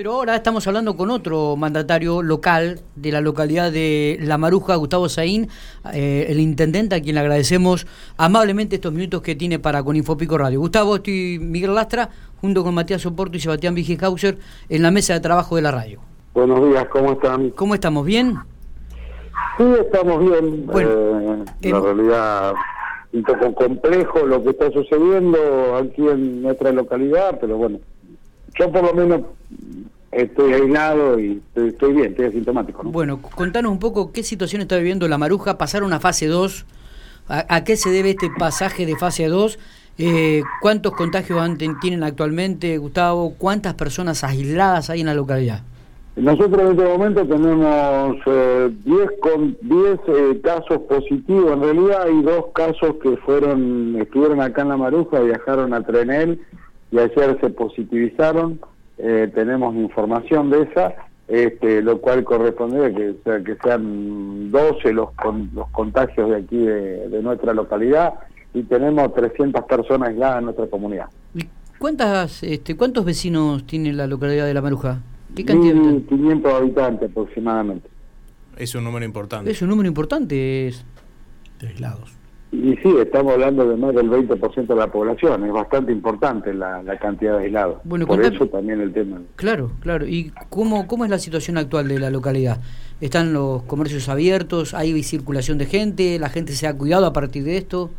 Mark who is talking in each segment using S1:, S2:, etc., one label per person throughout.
S1: Pero ahora estamos hablando con otro mandatario local de la localidad de La Maruja, Gustavo Saín, eh, el intendente, a quien le agradecemos amablemente estos minutos que tiene para con Infopico Radio. Gustavo, estoy Miguel Lastra, junto con Matías Soporto y Sebastián Vigehauser, en la mesa de trabajo de la radio.
S2: Buenos días, ¿cómo están?
S1: ¿Cómo estamos? ¿Bien?
S2: Sí, estamos bien. Bueno, eh, en realidad un poco complejo lo que está sucediendo aquí en nuestra localidad, pero bueno, yo por lo menos estoy aislado y estoy, bien, estoy asintomático.
S1: Bueno, contanos un poco qué situación está viviendo la Maruja, pasaron a fase 2, a, qué se debe este pasaje de fase 2, eh, cuántos contagios tienen actualmente, Gustavo, cuántas personas aisladas hay en la localidad.
S2: Nosotros en este momento tenemos 10 eh, con 10 eh, casos positivos. En realidad hay dos casos que fueron estuvieron acá en La Maruja, viajaron a Trenel y ayer se positivizaron. Eh, tenemos información de esa, este, lo cual corresponde a que, sea, que sean 12 los, los contagios de aquí de, nuestra localidad y tenemos 300 personas aisladas en nuestra comunidad.
S1: ¿Cuántas, este, ¿Cuántos vecinos tiene la localidad de La Maruja?
S2: ¿Qué cantidad? 500 habitantes aproximadamente.
S3: Es un número importante.
S1: Es un número importante. Es...
S3: De aislados.
S2: Y sí, estamos hablando de más del 20% de la población, es bastante importante la, cantidad de aislados. Bueno, Por eso también el tema.
S1: Claro, claro. ¿Y cómo, cómo es la situación actual de la localidad? ¿Están los comercios abiertos? ¿Hay circulación de gente? ¿La gente se ha cuidado a partir de esto?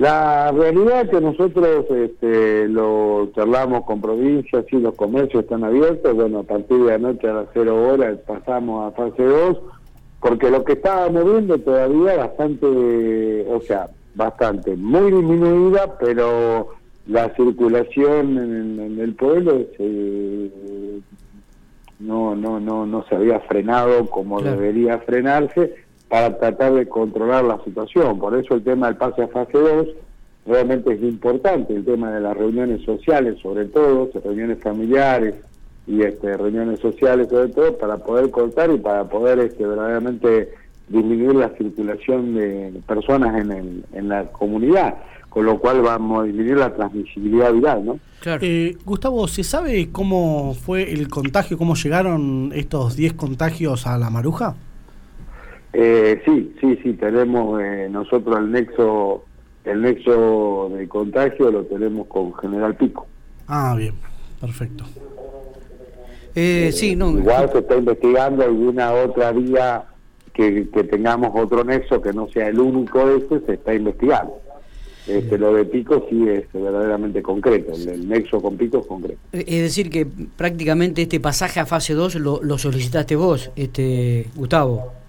S2: La realidad es que nosotros este, lo charlamos con provincias, y los comercios están abiertos, bueno, a partir de anoche a las cero horas pasamos a fase 2, porque lo que estábamos viendo todavía bastante, o sea, bastante, muy disminuida, pero la circulación en, el pueblo no, no, no, no se había frenado como debería frenarse para tratar de controlar la situación. Por eso el tema del pase a fase 2 realmente es importante, el tema de las reuniones sociales sobre todo, reuniones familiares y este, reuniones sociales sobre todo, para poder cortar y para poder este, verdaderamente disminuir la circulación de personas en, el, en la comunidad, con lo cual vamos a disminuir la transmisibilidad viral, ¿no?
S3: Claro. Eh, Gustavo, ¿se sabe cómo fue el contagio, cómo llegaron estos 10 contagios a la Maruja?
S2: Eh, sí, sí, sí, tenemos eh, nosotros el nexo, el nexo de contagio lo tenemos con General Pico.
S3: Ah, bien, perfecto.
S2: Eh, sí, no. Igual se está investigando alguna otra vía que, tengamos otro nexo que no sea el único ese, se está investigando. Este, lo de Pico sí es verdaderamente concreto, el, nexo con Pico es concreto.
S1: Es decir, que prácticamente este pasaje a fase 2 lo, lo solicitaste vos, este Gustavo.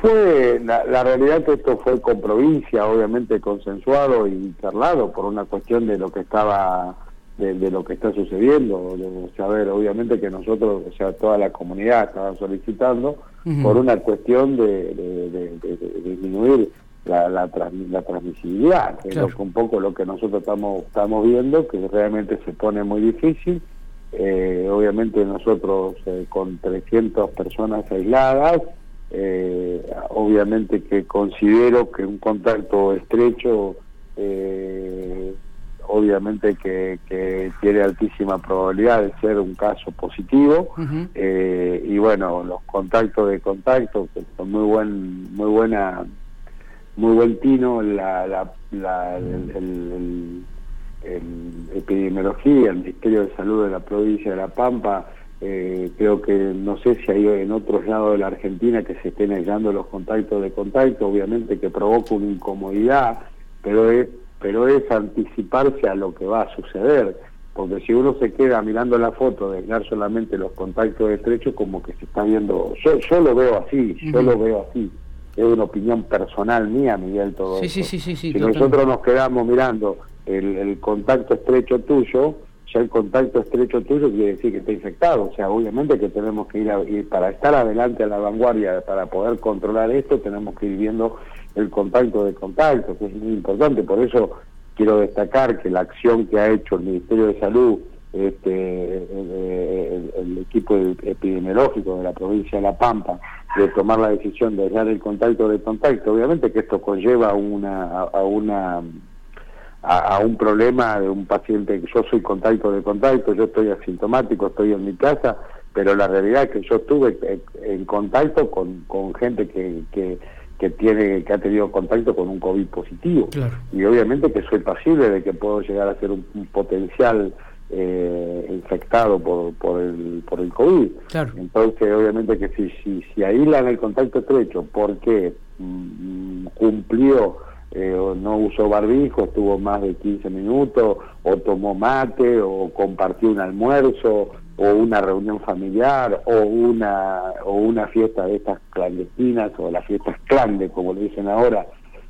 S2: Fue, la, realidad que esto fue con provincia, obviamente consensuado y charlado por una cuestión de lo que estaba, de, lo que está sucediendo, de saber, obviamente que nosotros, o sea, toda la comunidad estaba solicitando por una cuestión de, disminuir la, la, la transmisibilidad, que es un poco lo que nosotros estamos, estamos viendo, que realmente se pone muy difícil. Eh, obviamente nosotros eh, con 300 personas aisladas, eh, obviamente que considero que un contacto estrecho, eh, obviamente que, tiene altísima probabilidad de ser un caso positivo, eh, y bueno, los contactos de contacto, que son muy buen, muy buena, muy buen tino, la, la, el, epidemiología, el Ministerio de Salud de la provincia de La Pampa, eh, creo que no sé si hay en otros lados de la Argentina que se estén aislando los contactos de contacto, obviamente que provoca una incomodidad, pero es, pero es anticiparse a lo que va a suceder, porque si uno se queda mirando la foto de aislar solamente los contactos estrechos, como que se está viendo, yo, yo lo veo así, yo lo veo así, es una opinión personal mía, Miguel, todo
S1: sí, Sí, sí,
S2: si nosotros nos quedamos mirando el contacto estrecho tuyo, ya el contacto estrecho tuyo quiere decir que está infectado. O sea, obviamente que tenemos que ir, a, para estar adelante a la vanguardia, para poder controlar esto, tenemos que ir viendo el contacto de contacto, que es muy importante. Por eso quiero destacar que la acción que ha hecho el Ministerio de Salud, este, el, equipo epidemiológico de la provincia de La Pampa, de tomar la decisión de dejar el contacto de contacto, obviamente que esto conlleva una, a una a, un problema de un paciente que yo soy contacto de contacto, yo estoy asintomático, estoy en mi casa, pero la realidad es que yo estuve en contacto con, con gente que, que, tiene que ha tenido contacto con un COVID positivo. Y obviamente que soy pasible de que puedo llegar a ser un, potencial eh, infectado por, por, el, por el COVID. Entonces, obviamente que si, si, si aíslan el contacto estrecho porque mm, cumplió eh, o no usó barbijo, estuvo más de 15 minutos, o tomó mate, o compartió un almuerzo, o una reunión familiar, o una, o una fiesta de estas clandestinas, o las fiestas clande, como le dicen ahora,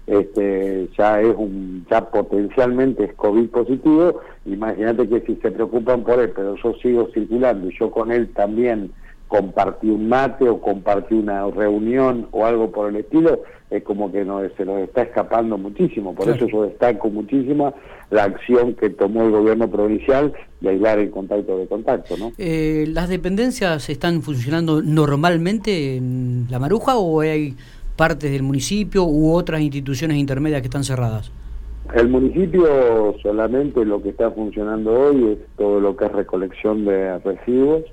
S2: este, ya es un, ya potencialmente es COVID positivo, imagínate que si se preocupan por él, pero yo sigo circulando y yo con él también compartí un mate o compartí una reunión o algo por el estilo, es como que no, se nos está escapando muchísimo. Por eso yo destaco muchísimo la acción que tomó el gobierno provincial de aislar el contacto de contacto. ¿no?
S1: Eh, ¿Las dependencias están funcionando normalmente en La Maruja o hay partes del municipio u otras instituciones intermedias que están cerradas?
S2: El municipio solamente lo que está funcionando hoy es todo lo que es recolección de residuos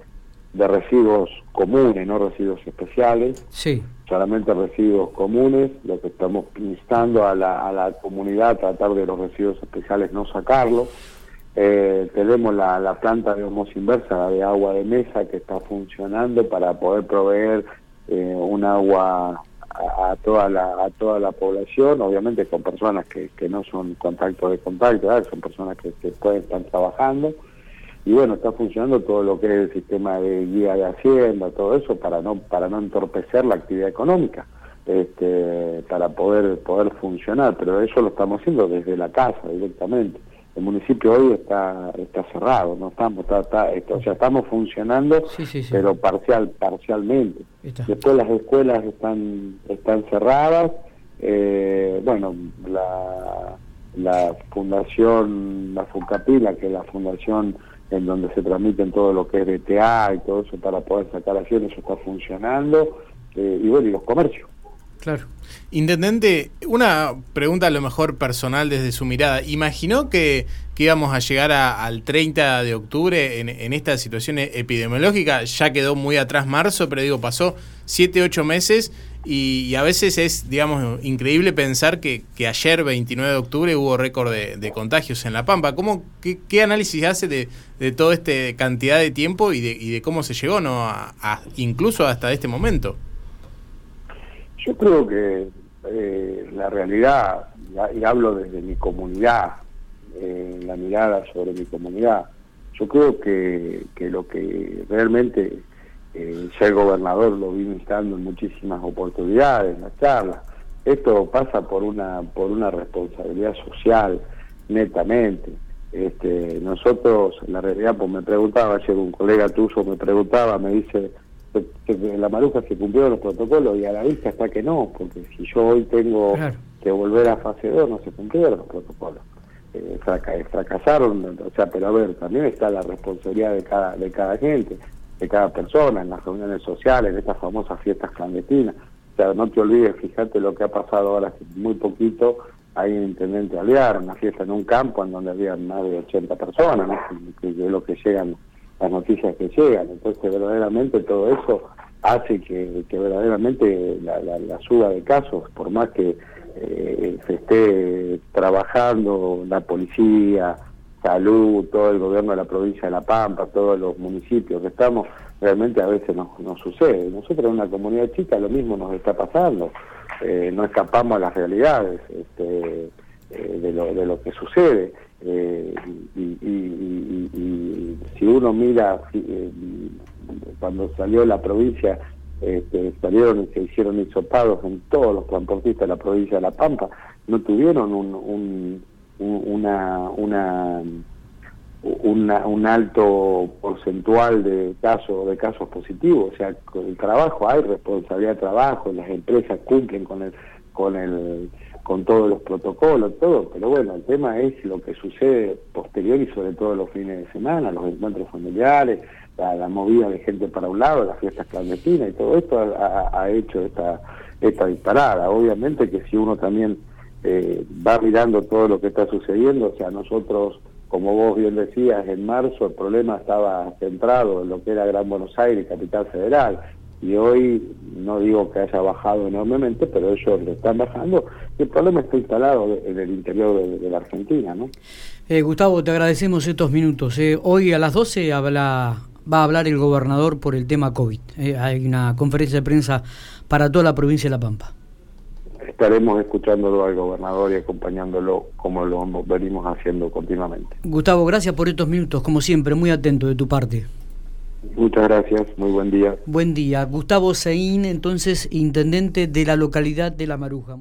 S2: de residuos comunes, no residuos especiales.
S1: Sí.
S2: Solamente residuos comunes, lo que estamos instando a la, a la comunidad tratar de los residuos especiales no sacarlos. Eh, tenemos la, la, planta de osmosis inversa, de agua de mesa, que está funcionando para poder proveer eh, un agua a, toda la, a toda la población, obviamente con personas que, que no son contacto de contacto, son personas que, que pueden estar trabajando y bueno está funcionando todo lo que es el sistema de guía de hacienda todo eso para no para no entorpecer la actividad económica este, para poder poder funcionar. Pero eso lo estamos haciendo desde la casa directamente. El municipio hoy está está cerrado no estamos está, o sea estamos funcionando pero parcial parcialmente. Después las escuelas están están cerradas eh, bueno la la fundación la Funcapila que es la fundación en donde se transmiten todo lo que es DTA y todo eso para poder sacar acciones, eso está funcionando, eh, y bueno, y los comercios.
S4: Claro. Intendente, una pregunta a lo mejor personal desde su mirada. ¿Imaginó que, íbamos a llegar al 30 de octubre en, en, esta situación epidemiológica? Ya quedó muy atrás marzo, pero digo, pasó 7, 8 meses y, a veces es, digamos, increíble pensar que, que ayer, 29 de octubre, hubo récord de, contagios en La Pampa. ¿Cómo, qué, análisis hace de, de toda esta cantidad de tiempo y de, y de cómo se llegó, no a, incluso hasta este momento?
S2: Yo creo que eh, la realidad, y hablo desde mi comunidad, eh, la mirada sobre mi comunidad, yo creo que, que lo que realmente eh, ya el gobernador lo vino instando en muchísimas oportunidades, en las charlas. Esto pasa por una, por una responsabilidad social, netamente. Este, nosotros, en la realidad, pues me preguntaba, ayer un colega tuyo me preguntaba, me dice que, la maruja se cumplieron los protocolos y a la vista está que no, porque si yo hoy tengo que volver a fase 2 no se cumplieron los protocolos. Eh, fracasaron, o sea, pero a ver, también está la responsabilidad de cada, de cada gente de cada persona, en las reuniones sociales, en estas famosas fiestas clandestinas. O sea, no te olvides, fíjate lo que ha pasado ahora, muy poquito, hay un intendente Aliar, una fiesta en un campo en donde había más de 80 personas, que, es lo que llegan, las noticias que llegan. Entonces, verdaderamente todo eso hace que, que verdaderamente la, la, suba de casos, por más que eh, se esté trabajando la policía, salud, todo el gobierno de la provincia de La Pampa, todos los municipios que estamos, realmente a veces nos, sucede. Nosotros en una comunidad chica lo mismo nos está pasando, eh, no escapamos a las realidades este, eh, de, lo, de lo que sucede. Eh, y, si uno mira, cuando salió la provincia, este, salieron y se hicieron hisopados en todos los transportistas de la provincia de La Pampa, no tuvieron un una, una, un alto porcentual de casos de casos positivos. O sea con el trabajo hay responsabilidad de trabajo las empresas cumplen con el con el con todos los protocolos todo. Pero bueno el tema es lo que sucede posterior y sobre todo los fines de semana los encuentros familiares la, movida de gente para un lado las fiestas clandestinas y todo esto ha, ha hecho esta esta disparada. Obviamente que si uno también eh, va mirando todo lo que está sucediendo, o sea, nosotros, como vos bien decías, en marzo el problema estaba centrado en lo que era Gran Buenos Aires, capital federal, y hoy no digo que haya bajado enormemente, pero ellos lo están bajando, y el problema está instalado en el interior de, la Argentina, ¿no?
S1: Eh, Gustavo, te agradecemos estos minutos. Eh. Hoy a las 12 habla, va a hablar el gobernador por el tema COVID. hay una conferencia de prensa para toda la provincia de La Pampa
S2: estaremos escuchándolo al gobernador y acompañándolo como lo venimos haciendo continuamente.
S1: Gustavo, gracias por estos minutos, como siempre, muy atento de tu parte.
S2: Muchas gracias, muy buen día.
S1: Buen día. Gustavo Seín, entonces, intendente de la localidad de La Maruja.